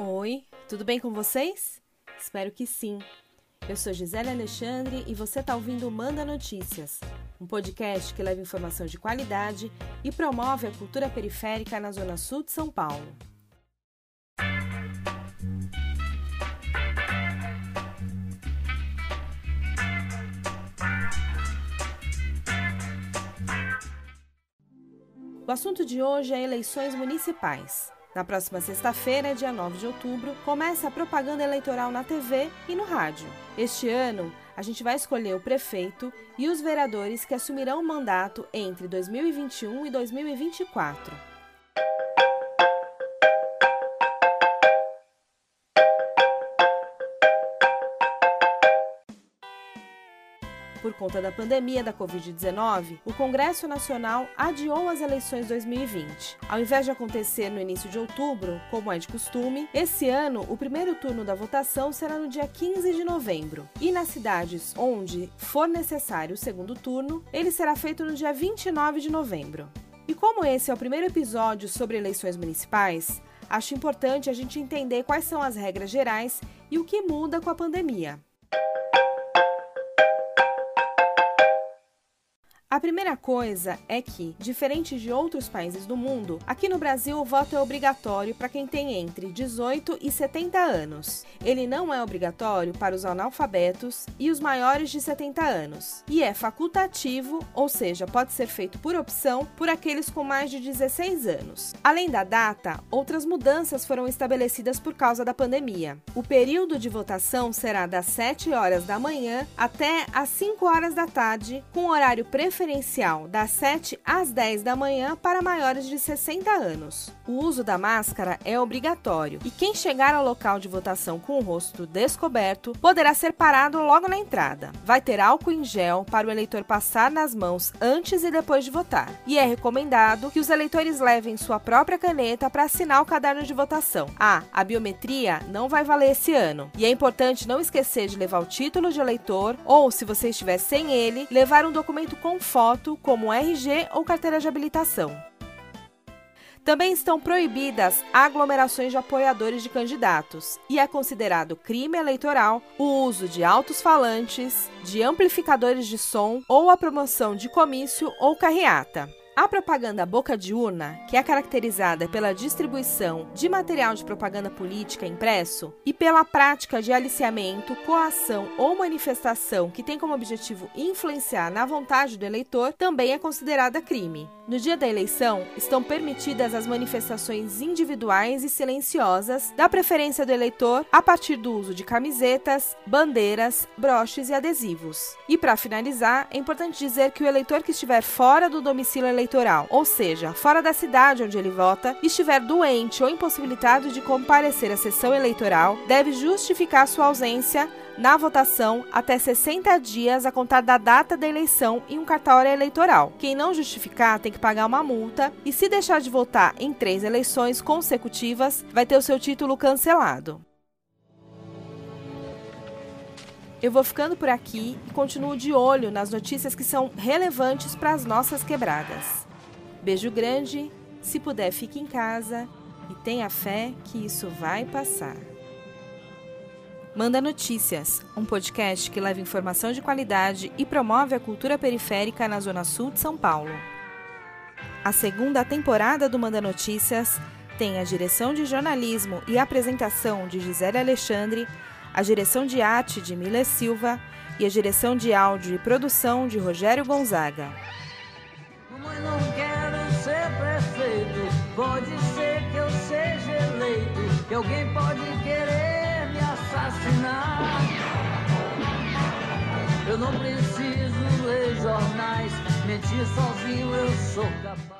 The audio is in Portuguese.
Oi, tudo bem com vocês? Espero que sim. Eu sou Gisele Alexandre e você está ouvindo Manda Notícias, um podcast que leva informação de qualidade e promove a cultura periférica na Zona Sul de São Paulo. O assunto de hoje é eleições municipais. Na próxima sexta-feira, dia 9 de outubro, começa a propaganda eleitoral na TV e no rádio. Este ano, a gente vai escolher o prefeito e os vereadores que assumirão o mandato entre 2021 e 2024. Por conta da pandemia da Covid-19, o Congresso Nacional adiou as eleições 2020. Ao invés de acontecer no início de outubro, como é de costume, esse ano o primeiro turno da votação será no dia 15 de novembro. E nas cidades onde for necessário o segundo turno, ele será feito no dia 29 de novembro. E como esse é o primeiro episódio sobre eleições municipais, acho importante a gente entender quais são as regras gerais e o que muda com a pandemia. A primeira coisa é que, diferente de outros países do mundo, aqui no Brasil o voto é obrigatório para quem tem entre 18 e 70 anos. Ele não é obrigatório para os analfabetos e os maiores de 70 anos. E é facultativo, ou seja, pode ser feito por opção por aqueles com mais de 16 anos. Além da data, outras mudanças foram estabelecidas por causa da pandemia. O período de votação será das 7 horas da manhã até às 5 horas da tarde, com horário preferido preferencial das 7 às 10 da manhã para maiores de 60 anos. O uso da máscara é obrigatório e quem chegar ao local de votação com o rosto descoberto poderá ser parado logo na entrada. Vai ter álcool em gel para o eleitor passar nas mãos antes e depois de votar. E é recomendado que os eleitores levem sua própria caneta para assinar o caderno de votação. Ah, a biometria não vai valer esse ano. E é importante não esquecer de levar o título de eleitor ou, se você estiver sem ele, levar um documento com foto, como RG ou carteira de habilitação. Também estão proibidas aglomerações de apoiadores de candidatos e é considerado crime eleitoral o uso de altos falantes, de amplificadores de som ou a promoção de comício ou carreata. A propaganda boca de urna, que é caracterizada pela distribuição de material de propaganda política impresso e pela prática de aliciamento, coação ou manifestação que tem como objetivo influenciar na vontade do eleitor, também é considerada crime. No dia da eleição, estão permitidas as manifestações individuais e silenciosas da preferência do eleitor a partir do uso de camisetas, bandeiras, broches e adesivos. E para finalizar, é importante dizer que o eleitor que estiver fora do domicílio eleitoral, ou seja, fora da cidade onde ele vota, estiver doente ou impossibilitado de comparecer à sessão eleitoral, deve justificar sua ausência na votação até 60 dias a contar da data da eleição em um cartório eleitoral. Quem não justificar tem que pagar uma multa e, se deixar de votar em três eleições consecutivas, vai ter o seu título cancelado. Eu vou ficando por aqui e continuo de olho nas notícias que são relevantes para as nossas quebradas. Beijo grande, se puder, fique em casa e tenha fé que isso vai passar. Manda Notícias, um podcast que leva informação de qualidade e promove a cultura periférica na Zona Sul de São Paulo. A segunda temporada do Manda Notícias tem a direção de jornalismo e apresentação de Gisele Alexandre, a direção de arte de Mila Silva e a direção de áudio e produção de Rogério Gonzaga. Mamãe, não quero ser prefeito, pode ser que eu seja eleito, que alguém pode querer assassinar. Eu não preciso ler jornais, mentir sozinho eu sou capaz.